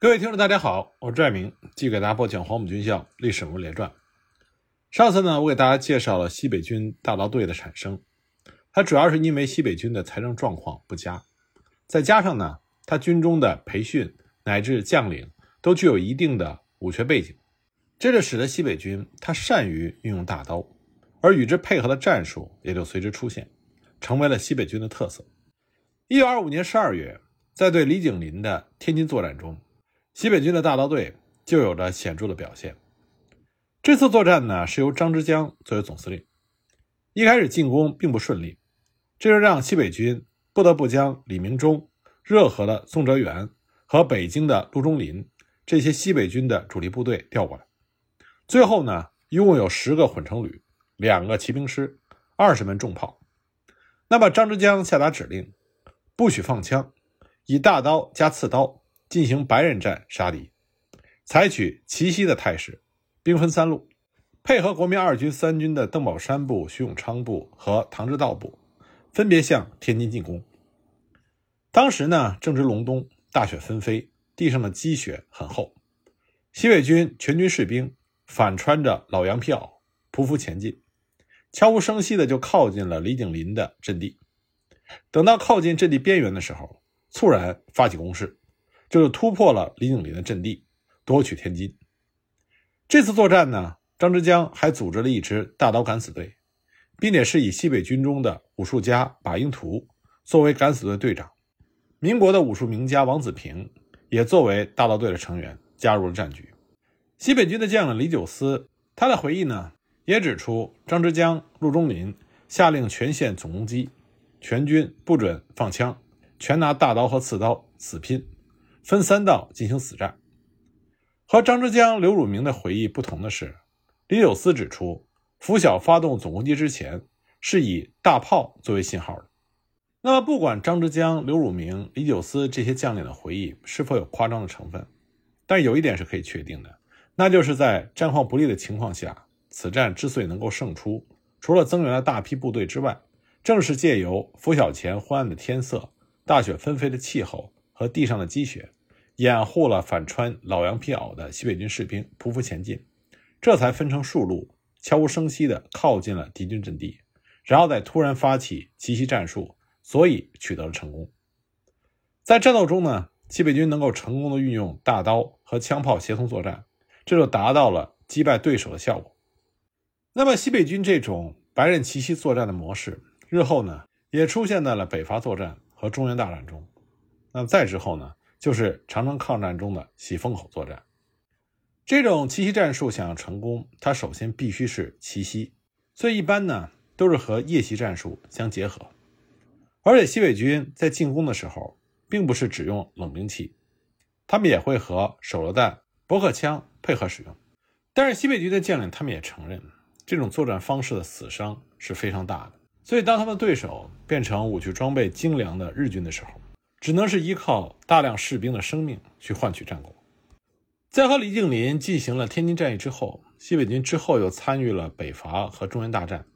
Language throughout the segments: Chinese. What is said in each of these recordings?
各位听众，大家好，我是拽明，继续给大家播讲《黄埔军校历史人物列传》。上次呢，我给大家介绍了西北军大刀队的产生，它主要是因为西北军的财政状况不佳，再加上呢，他军中的培训乃至将领都具有一定的武学背景，这就使得西北军他善于运用大刀，而与之配合的战术也就随之出现，成为了西北军的特色。一九二五年十二月，在对李景林的天津作战中。西北军的大刀队就有着显著的表现。这次作战呢，是由张之江作为总司令。一开始进攻并不顺利，这就让西北军不得不将李明忠、热河的宋哲元和北京的陆中林这些西北军的主力部队调过来。最后呢，一共有十个混成旅、两个骑兵师、二十门重炮。那么张之江下达指令，不许放枪，以大刀加刺刀。进行白刃战杀敌，采取奇袭的态势，兵分三路，配合国民二军、三军的邓宝山部、徐永昌部和唐之道部，分别向天津进攻。当时呢，正值隆冬，大雪纷飞，地上的积雪很厚。西北军全军士兵反穿着老羊皮袄，匍匐前进，悄无声息的就靠近了李景林的阵地。等到靠近阵地边缘的时候，猝然发起攻势。就是突破了李景林的阵地，夺取天津。这次作战呢，张之江还组织了一支大刀敢死队，并且是以西北军中的武术家马英图作为敢死队队长。民国的武术名家王子平也作为大刀队的成员加入了战局。西北军的将领李九思，他的回忆呢也指出，张之江、陆中林下令全线总攻击，全军不准放枪，全拿大刀和刺刀死拼。分三道进行死战。和张之江、刘汝明的回忆不同的是，李九思指出，拂晓发动总攻击之前，是以大炮作为信号的。那么，不管张之江、刘汝明、李九思这些将领的回忆是否有夸张的成分，但有一点是可以确定的，那就是在战况不利的情况下，此战之所以能够胜出，除了增援了大批部队之外，正是借由拂晓前昏暗的天色、大雪纷飞的气候和地上的积雪。掩护了反穿老羊皮袄的西北军士兵匍匐前进，这才分成数路，悄无声息地靠近了敌军阵地，然后再突然发起奇袭战术，所以取得了成功。在战斗中呢，西北军能够成功的运用大刀和枪炮协同作战，这就达到了击败对手的效果。那么，西北军这种白刃奇袭作战的模式，日后呢，也出现在了北伐作战和中原大战中。那再之后呢？就是长城抗战中的喜峰口作战，这种奇袭战术想要成功，它首先必须是奇袭，所以一般呢都是和夜袭战术相结合。而且西北军在进攻的时候，并不是只用冷兵器，他们也会和手榴弹、驳壳枪配合使用。但是西北军的将领他们也承认，这种作战方式的死伤是非常大的。所以当他们的对手变成武器装备精良的日军的时候，只能是依靠大量士兵的生命去换取战果。在和李景林进行了天津战役之后，西北军之后又参与了北伐和中原大战。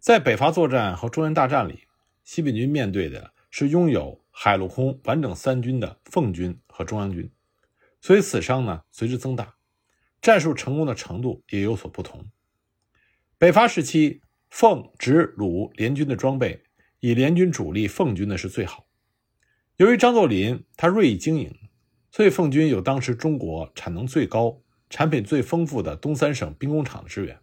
在北伐作战和中原大战里，西北军面对的是拥有海陆空完整三军的奉军和中央军，所以死伤呢随之增大，战术成功的程度也有所不同。北伐时期，奉、直、鲁联军的装备以联军主力奉军的是最好。由于张作霖他锐意经营，所以奉军有当时中国产能最高、产品最丰富的东三省兵工厂的支援，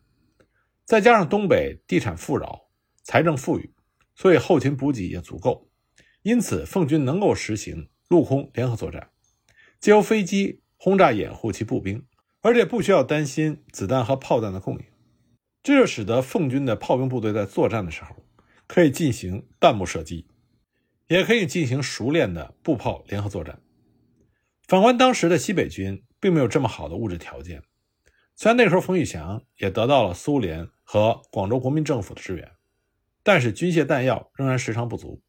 再加上东北地产富饶、财政富裕，所以后勤补给也足够，因此奉军能够实行陆空联合作战，借由飞机轰炸掩护其步兵，而且不需要担心子弹和炮弹的供应，这就使得奉军的炮兵部队在作战的时候可以进行弹幕射击。也可以进行熟练的步炮联合作战。反观当时的西北军，并没有这么好的物质条件。虽然那时候冯玉祥也得到了苏联和广州国民政府的支援，但是军械弹药仍然时常不足。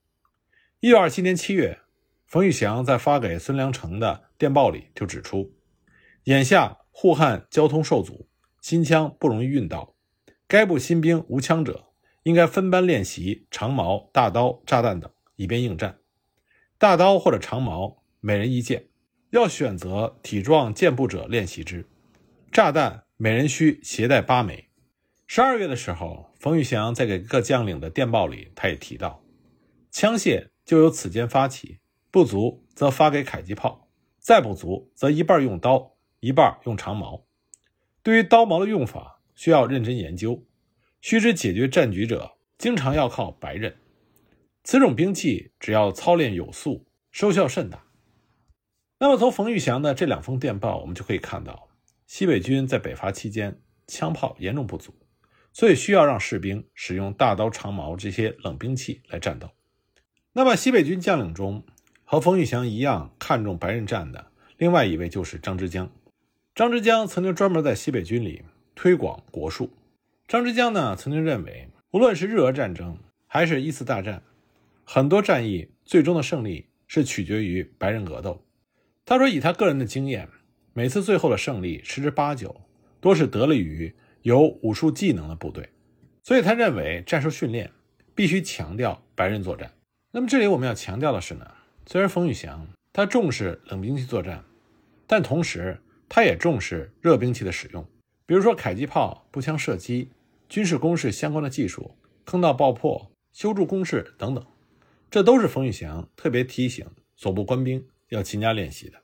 一九二七年七月，冯玉祥在发给孙良诚的电报里就指出：眼下沪汉交通受阻，新枪不容易运到，该部新兵无枪者，应该分班练习长矛、大刀、炸弹等。以便应战，大刀或者长矛，每人一件，要选择体壮健步者练习之。炸弹每人需携带八枚。十二月的时候，冯玉祥在给各将领的电报里，他也提到，枪械就由此间发起，不足则发给迫击炮，再不足则一半用刀，一半用长矛。对于刀矛的用法，需要认真研究。须知解决战局者，经常要靠白刃。此种兵器只要操练有素，收效甚大。那么，从冯玉祥的这两封电报，我们就可以看到，西北军在北伐期间枪炮严重不足。所以需要让士兵使用大刀、长矛这些冷兵器来战斗。那么西北军将领中，和冯玉祥一样看重白刃战的，另外一位就是张之江。张之江曾经专门在西北军里推广国术。张之江呢，曾经认为，无论是日俄战争还是一次大战，很多战役最终的胜利是取决于白刃格斗。他说，以他个人的经验，每次最后的胜利十之八九都是得力于。有武术技能的部队，所以他认为战术训练必须强调白刃作战。那么这里我们要强调的是呢，虽然冯玉祥他重视冷兵器作战，但同时他也重视热兵器的使用，比如说迫击炮、步枪射击、军事攻势相关的技术、坑道爆破、修筑工事等等，这都是冯玉祥特别提醒所部官兵要勤加练习的。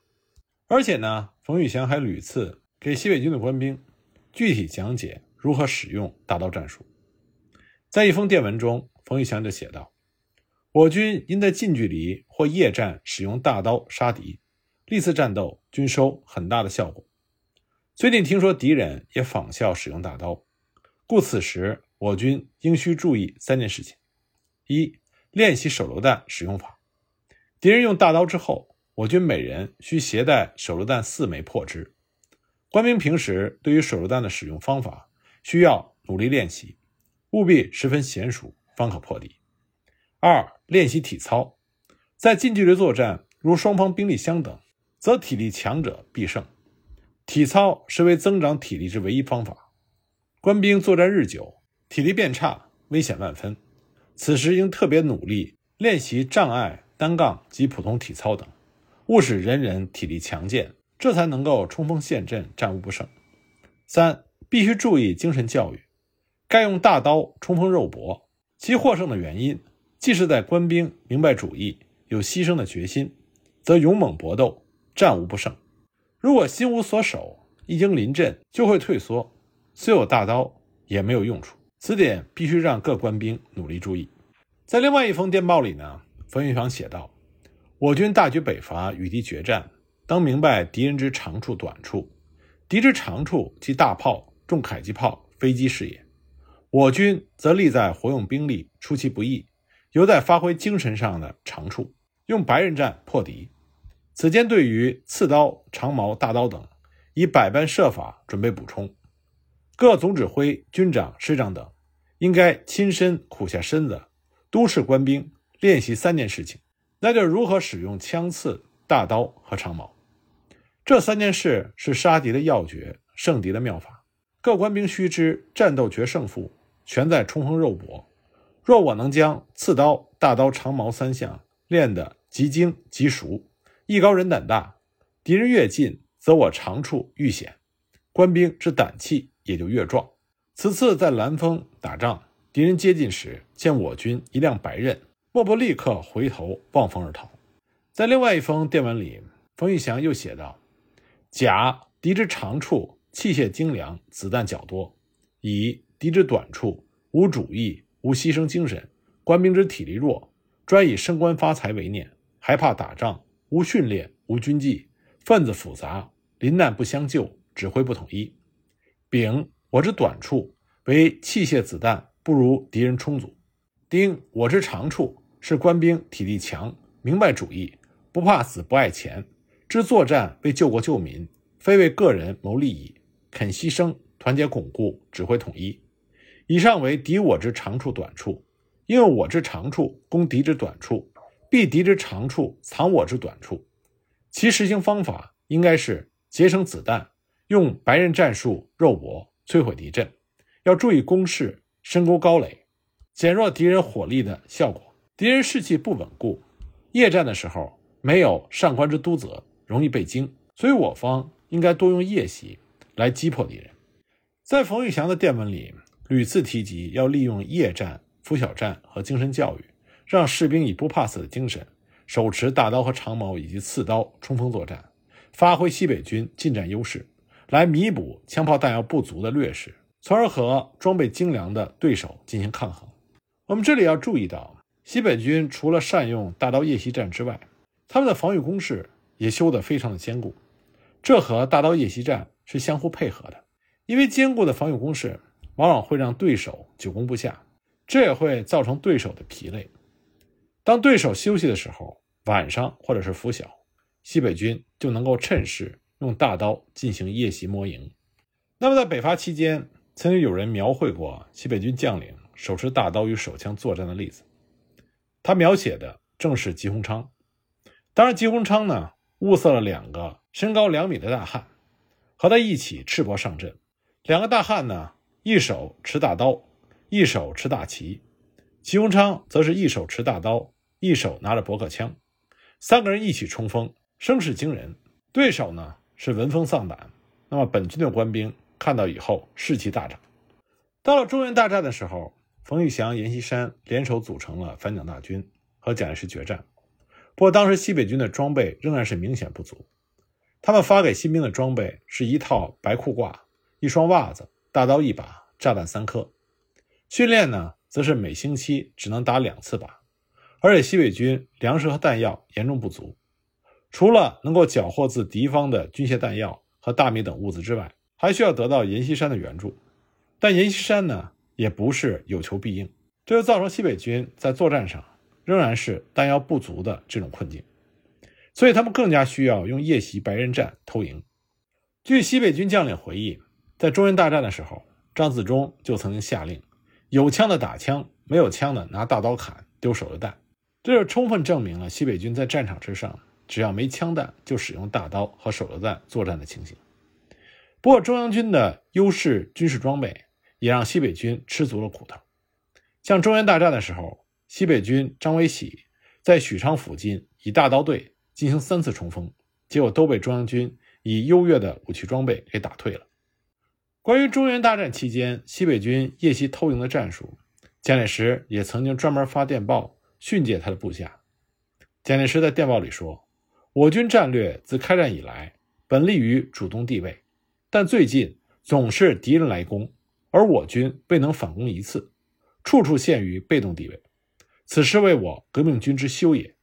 而且呢，冯玉祥还屡次给西北军的官兵。具体讲解如何使用大刀战术。在一封电文中，冯玉祥就写道：“我军因在近距离或夜战使用大刀杀敌，历次战斗均收很大的效果。最近听说敌人也仿效使用大刀，故此时我军应需注意三件事情：一、练习手榴弹使用法。敌人用大刀之后，我军每人需携带手榴弹四枚破之。”官兵平时对于手榴弹的使用方法需要努力练习，务必十分娴熟，方可破敌。二、练习体操，在近距离作战，如双方兵力相等，则体力强者必胜。体操是为增长体力之唯一方法。官兵作战日久，体力变差，危险万分。此时应特别努力练习障碍、单杠及普通体操等，务使人人体力强健。这才能够冲锋陷阵，战无不胜。三，必须注意精神教育。该用大刀冲锋肉搏，其获胜的原因，既是在官兵明白主义、有牺牲的决心，则勇猛搏斗，战无不胜。如果心无所守，一经临阵就会退缩，虽有大刀也没有用处。此点必须让各官兵努力注意。在另外一封电报里呢，冯玉祥写道：“我军大举北伐，与敌决战。”当明白敌人之长处短处，敌之长处即大炮、重迫击炮、飞机是也。我军则利在活用兵力，出其不意，犹在发挥精神上的长处，用白刃战破敌。此间对于刺刀、长矛、大刀等，以百般设法准备补充。各总指挥、军长、师长等，应该亲身苦下身子，督视官兵练习三件事情，那就是如何使用枪刺、大刀和长矛。这三件事是杀敌的要诀，胜敌的妙法。各官兵须知，战斗决胜负全在冲锋肉搏。若我能将刺刀、大刀、长矛三项练得极精极熟，艺高人胆大，敌人越近，则我长处愈显，官兵之胆气也就越壮。此次在兰峰打仗，敌人接近时，见我军一辆白刃，莫不立刻回头望风而逃。在另外一封电文里，冯玉祥又写道。甲敌之长处，器械精良，子弹较多；乙敌之短处，无主义，无牺牲精神，官兵之体力弱，专以升官发财为念，害怕打仗，无训练，无军纪，分子复杂，临难不相救，指挥不统一。丙我之短处为器械子弹不如敌人充足。丁我之长处是官兵体力强，明白主义，不怕死，不爱钱。知作战为救国救民，非为个人谋利益，肯牺牲，团结巩固，指挥统一。以上为敌我之长处短处，因为我之长处攻敌之短处，避敌之长处藏我之短处。其实行方法应该是节省子弹，用白刃战术肉搏摧毁敌阵，要注意攻势，深沟高垒，减弱敌人火力的效果。敌人士气不稳固，夜战的时候没有上官之督责。容易被惊，所以我方应该多用夜袭来击破敌人。在冯玉祥的电文里屡次提及要利用夜战、拂晓战和精神教育，让士兵以不怕死的精神，手持大刀和长矛以及刺刀冲锋作战，发挥西北军近战优势，来弥补枪炮弹药不足的劣势，从而和装备精良的对手进行抗衡。我们这里要注意到，西北军除了善用大刀夜袭战之外，他们的防御工事也修得非常的坚固，这和大刀夜袭战是相互配合的。因为坚固的防御工事往往会让对手久攻不下，这也会造成对手的疲累。当对手休息的时候，晚上或者是拂晓，西北军就能够趁势用大刀进行夜袭摸营。那么在北伐期间，曾经有人描绘过西北军将领手持大刀与手枪作战的例子，他描写的正是吉鸿昌。当然，吉鸿昌呢物色了两个身高两米的大汉，和他一起赤膊上阵。两个大汉呢，一手持大刀，一手持大旗；吉鸿昌则是一手持大刀，一手拿着驳壳枪。三个人一起冲锋，声势惊人。对手呢是闻风丧胆。那么本军的官兵看到以后士气大涨。到了中原大战的时候，冯玉祥、阎锡山联手组成了反蒋大军，和蒋介石决战。不过当时西北军的装备仍然是明显不足，他们发给新兵的装备是一套白裤褂。一双袜子，大刀一把，炸弹三颗。训练呢，则是每星期只能打两次靶，而且西北军粮食和弹药严重不足，除了能够缴获自敌方的军械弹药和大米等物资之外，还需要得到阎锡山的援助。但阎锡山呢，也不是有求必应，这就造成西北军在作战上仍然是弹药不足的这种困境，所以他们更加需要用夜袭白刃战偷营。据西北军将领回忆。在中原大战的时候，张自忠就曾经下令：有枪的打枪，没有枪的拿大刀砍，丢手榴弹。这就充分证明了西北军在战场之上，只要没枪弹，就使用大刀和手榴弹作战的情形。不过，中央军的优势军事装备也让西北军吃足了苦头。像中原大战的时候，西北军张维喜在许昌附近以大刀队进行三次冲锋，结果都被中央军以优越的武器装备给打退了。关于中原大战期间西北军夜袭偷营的战术，蒋介石也曾经专门发电报训诫他的部下。蒋介石在电报里说：“我军战略自开战以来，本立于主动地位，但最近总是敌人来攻，而我军未能反攻一次，处处陷于被动地位。此实为我革命军之羞也。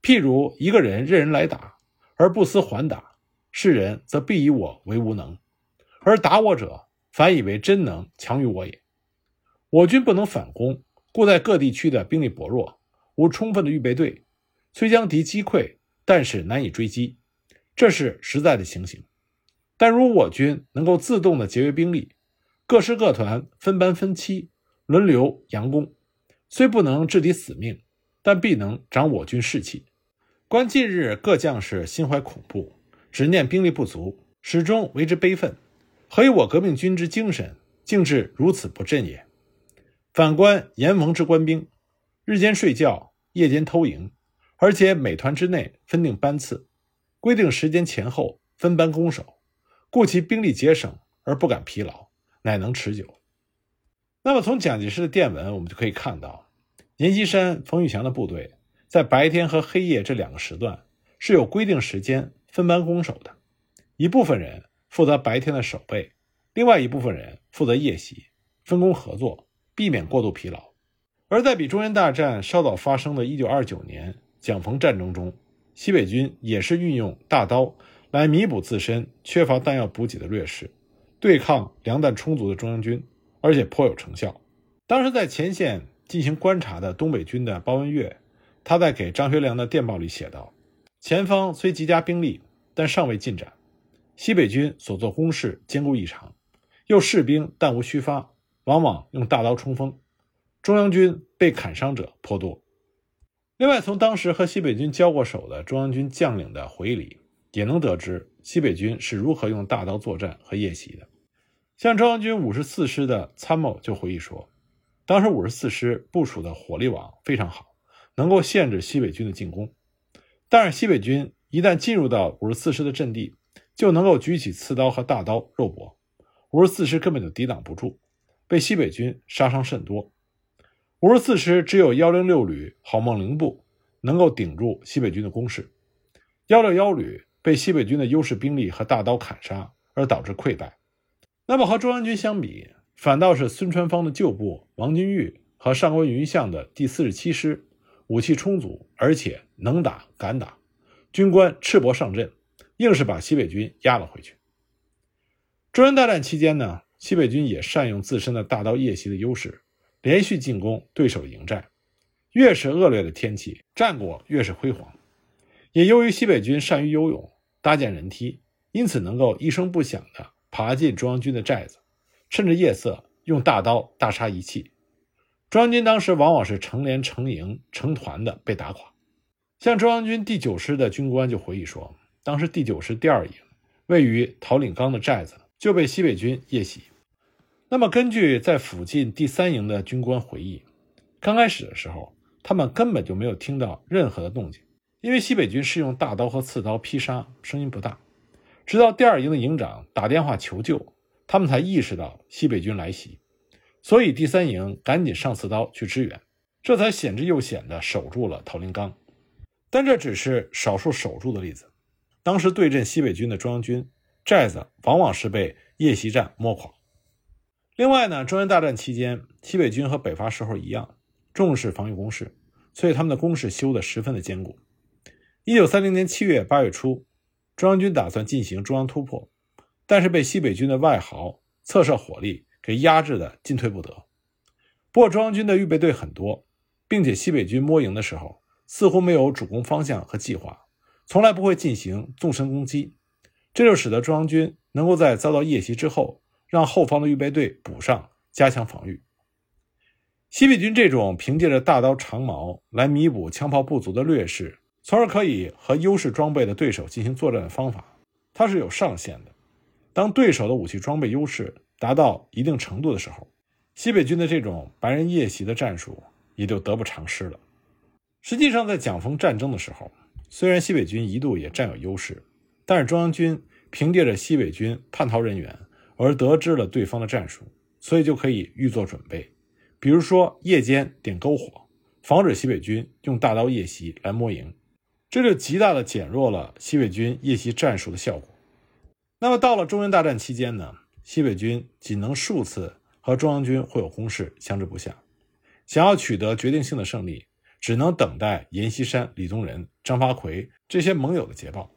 譬如一个人任人来打，而不思还打，世人则必以我为无能。”而打我者，反以为真能强于我也。我军不能反攻，故在各地区的兵力薄弱，无充分的预备队，虽将敌击溃，但是难以追击，这是实在的情形。但如我军能够自动的节约兵力，各师各团分班分期，轮流佯攻，虽不能制敌死命，但必能长我军士气。观近日各将士心怀恐怖，只念兵力不足，始终为之悲愤。何以我革命军之精神竟至如此不振也？反观阎王之官兵，日间睡觉，夜间偷营，而且每团之内分定班次，规定时间前后分班攻守，故其兵力节省而不敢疲劳，乃能持久。那么从蒋介石的电文，我们就可以看到，阎锡山、冯玉祥的部队在白天和黑夜这两个时段是有规定时间分班攻守的，一部分人。负责白天的守备，另外一部分人负责夜袭，分工合作，避免过度疲劳。而在比中原大战稍早发生的一九二九年蒋冯战争中，西北军也是运用大刀来弥补自身缺乏弹药补给的劣势，对抗粮弹充足的中央军，而且颇有成效。当时在前线进行观察的东北军的包文岳，他在给张学良的电报里写道：“前方虽积加兵力，但尚未进展。”西北军所做攻势坚固异常，又士兵弹无虚发，往往用大刀冲锋，中央军被砍伤者颇多。另外，从当时和西北军交过手的中央军将领的回忆里，也能得知西北军是如何用大刀作战和夜袭的。像中央军五十四师的参谋就回忆说，当时五十四师部署的火力网非常好，能够限制西北军的进攻，但是西北军一旦进入到五十四师的阵地，就能够举起刺刀和大刀肉搏，五十四师根本就抵挡不住，被西北军杀伤甚多。五十四师只有幺零六旅郝梦龄部能够顶住西北军的攻势，幺六幺旅被西北军的优势兵力和大刀砍杀，而导致溃败。那么和中央军相比，反倒是孙传芳的旧部王金玉和上官云相的第四十七师武器充足，而且能打敢打，军官赤膊上阵，硬是把西北军压了回去。中原大战期间呢，西北军也善用自身的大刀夜袭的优势，连续进攻对手营寨。越是恶劣的天气，战果越是辉煌。也由于西北军善于游泳、搭建人梯，因此能够一声不响地爬进中央军的寨子，趁着夜色用大刀大杀一气。中央军当时往往是成连、成营、成团的被打垮。像中央军第九师的军官就回忆说，当时第九师第二营位于桃岭岗的寨子就被西北军夜袭。那么，根据在附近第三营的军官回忆，刚开始的时候，他们根本就没有听到任何的动静。因为西北军是用大刀和刺刀劈杀，声音不大。直到第二营的营长打电话求救，他们才意识到西北军来袭，所以第三营赶紧上刺刀去支援，这才险之又险地守住了桃林岗。但这只是少数守住的例子。当时对阵西北军的中央军寨子，往往是被夜袭战摸垮。另外呢，中原大战期间，西北军和北伐时候一样，重视防御工事，所以他们的工事修得十分的坚固。一九三零年七月、八月初，中央军打算进行中央突破，但是被西北军的外壕侧射火力给压制的进退不得。不过，中央军的预备队很多，并且西北军摸营的时候似乎没有主攻方向和计划，从来不会进行纵深攻击，这就使得中央军能够在遭到夜袭之后，让后方的预备队补上，加强防御。西北军这种凭借着大刀长矛来弥补枪炮不足的劣势。从而可以和优势装备的对手进行作战的方法，它是有上限的。当对手的武器装备优势达到一定程度的时候，西北军的这种白人夜袭的战术也就得不偿失了。实际上，在蒋冯战争的时候，虽然西北军一度也占有优势，但是中央军凭借着西北军叛逃人员而得知了对方的战术，所以就可以预做准备，比如说夜间点篝火，防止西北军用大刀夜袭来摸营。这就极大的减弱了西北军夜袭战术的效果。那么到了中原大战期间呢，西北军仅能数次和中央军会有攻势，相持不下。想要取得决定性的胜利，只能等待阎锡山、李宗仁、张发奎这些盟友的捷报。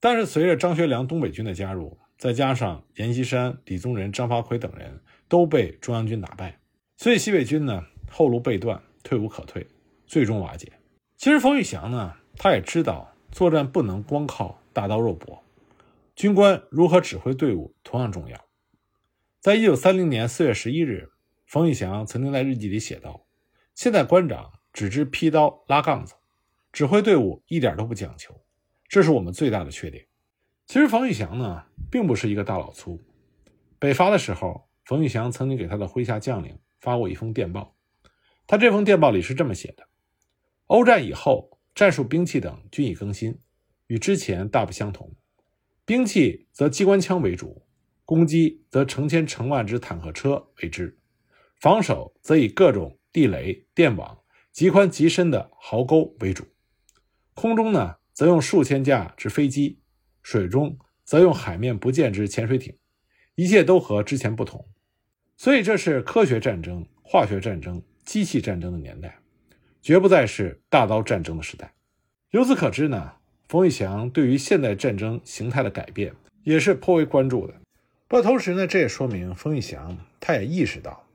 但是随着张学良东北军的加入，再加上阎锡山、李宗仁、张发奎等人都被中央军打败，所以西北军呢后路被断，退无可退，最终瓦解。其实冯玉祥呢。他也知道作战不能光靠大刀肉搏，军官如何指挥队伍同样重要。在一九三零年四月十一日，冯玉祥曾经在日记里写道：“现在官长只知劈刀拉杠子，指挥队伍一点都不讲求，这是我们最大的缺点。”其实冯玉祥呢，并不是一个大老粗。北伐的时候，冯玉祥曾经给他的麾下将领发过一封电报，他这封电报里是这么写的：“欧战以后。”战术、兵器等均已更新，与之前大不相同。兵器则机关枪为主，攻击则成千成万只坦克车为之，防守则以各种地雷、电网、极宽极深的壕沟为主。空中呢，则用数千架之飞机；水中则用海面不见之潜水艇。一切都和之前不同，所以这是科学战争、化学战争、机器战争的年代。绝不再是大刀战争的时代。由此可知呢，冯玉祥对于现代战争形态的改变也是颇为关注的。不过同时呢，这也说明冯玉祥他也意识到，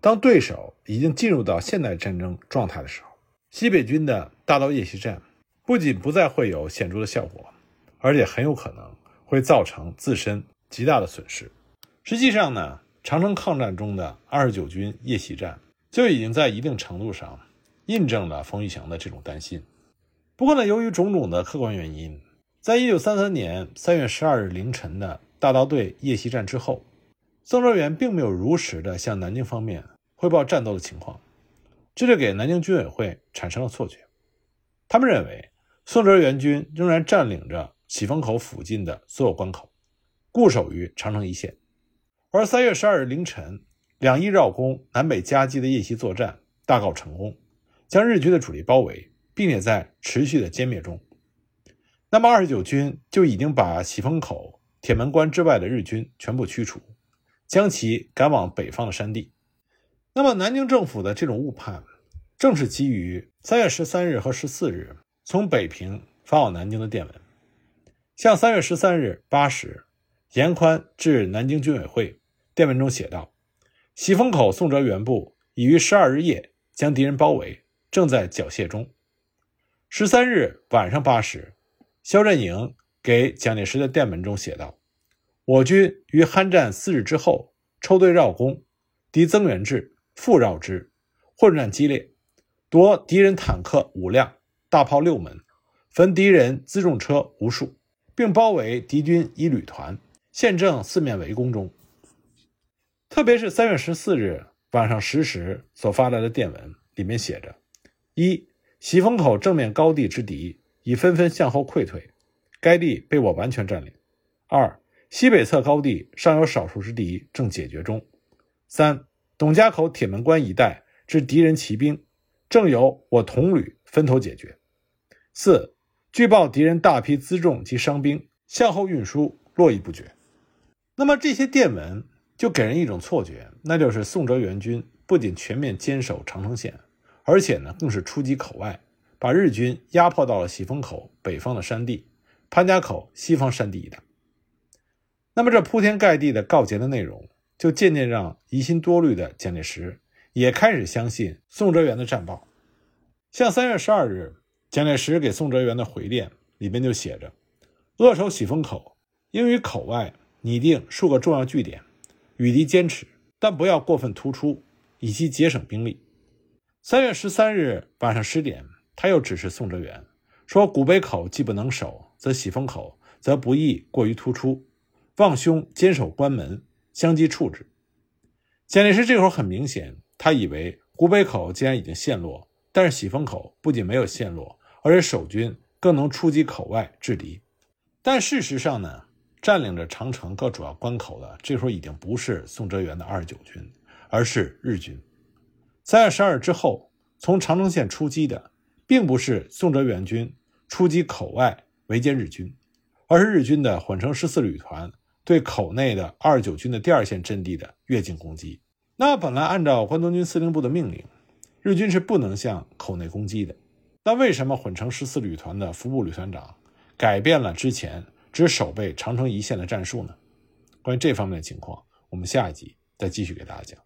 当对手已经进入到现代战争状态的时候，西北军的大刀夜袭战不仅不再会有显著的效果，而且很有可能会造成自身极大的损失。实际上呢，长城抗战中的二十九军夜袭战就已经在一定程度上。印证了冯玉祥的这种担心。不过呢，由于种种的客观原因，在一九三三年三月十二日凌晨的大刀队夜袭战之后，宋哲元并没有如实的向南京方面汇报战斗的情况，这就给南京军委会产生了错觉。他们认为宋哲元军仍然占领着喜峰口附近的所有关口，固守于长城一线。而三月十二日凌晨，两翼绕攻、南北夹击的夜袭作战大告成功，将日军的主力包围，并且在持续的歼灭中。那么二十九军就已经把喜峰口、铁门关之外的日军全部驱除，将其赶往北方的山地。那么南京政府的这种误判，正是基于三月十三日和十四日从北平发往南京的电文。像三月十三日八时，严宽致南京军委会。电文中写道：“喜峰口宋哲元部已于十二日夜将敌人包围，正在缴械中。”十三日晚上八时，肖振营给蒋介石的电文中写道：“我军于酣战四日之后，抽队绕攻，敌增援至，复绕之，混战激烈，夺敌人坦克五辆，大炮六门，焚敌人辎重车无数，并包围敌军一旅团，现正四面围攻中。”特别是三月十四日晚上十时所发来的电文，里面写着：一喜峰口正面高地之敌已纷纷向后溃退，该地被我完全占领；二西北侧高地尚有少数之敌正解决中；三董家口铁门关一带之敌人骑兵正由我同旅分头解决；四据报敌人大批辎重及伤兵向后运输，络绎不绝。那么这些电文。就给人一种错觉，那就是宋哲元军不仅全面坚守长城线，而且呢，更是出击口外，把日军压迫到了喜峰口北方的山地、潘家口西方山地一带。那么，这铺天盖地的告捷的内容，就渐渐让疑心多虑的蒋介石也开始相信宋哲元的战报。像三月十二日，蒋介石给宋哲元的回电里边就写着：“扼守喜峰口，应于口外拟定数个重要据点。”与敌坚持，但不要过分突出，以期节省兵力。三月十三日晚上十点，他又指示宋哲元说：“古北口既不能守，则喜峰口则不宜过于突出，望兄坚守关门，相机处置。”蒋介石这会儿很明显，他以为古北口既然已经陷落，但是喜峰口不仅没有陷落，而且守军更能出击口外制敌。但事实上呢？占领着长城各主要关口的，这时候已经不是宋哲元的二十九军，而是日军。三月十二日之后，从长城线出击的，并不是宋哲元军出击口外围歼日军，而是日军的混成十四旅团对口内的二十九军的第二线阵地的越境攻击。那本来按照关东军司令部的命令，日军是不能向口内攻击的。那为什么混成十四旅团的服部旅团长改变了之前？只守备长城一线的战术呢？关于这方面的情况，我们下一集再继续给大家讲。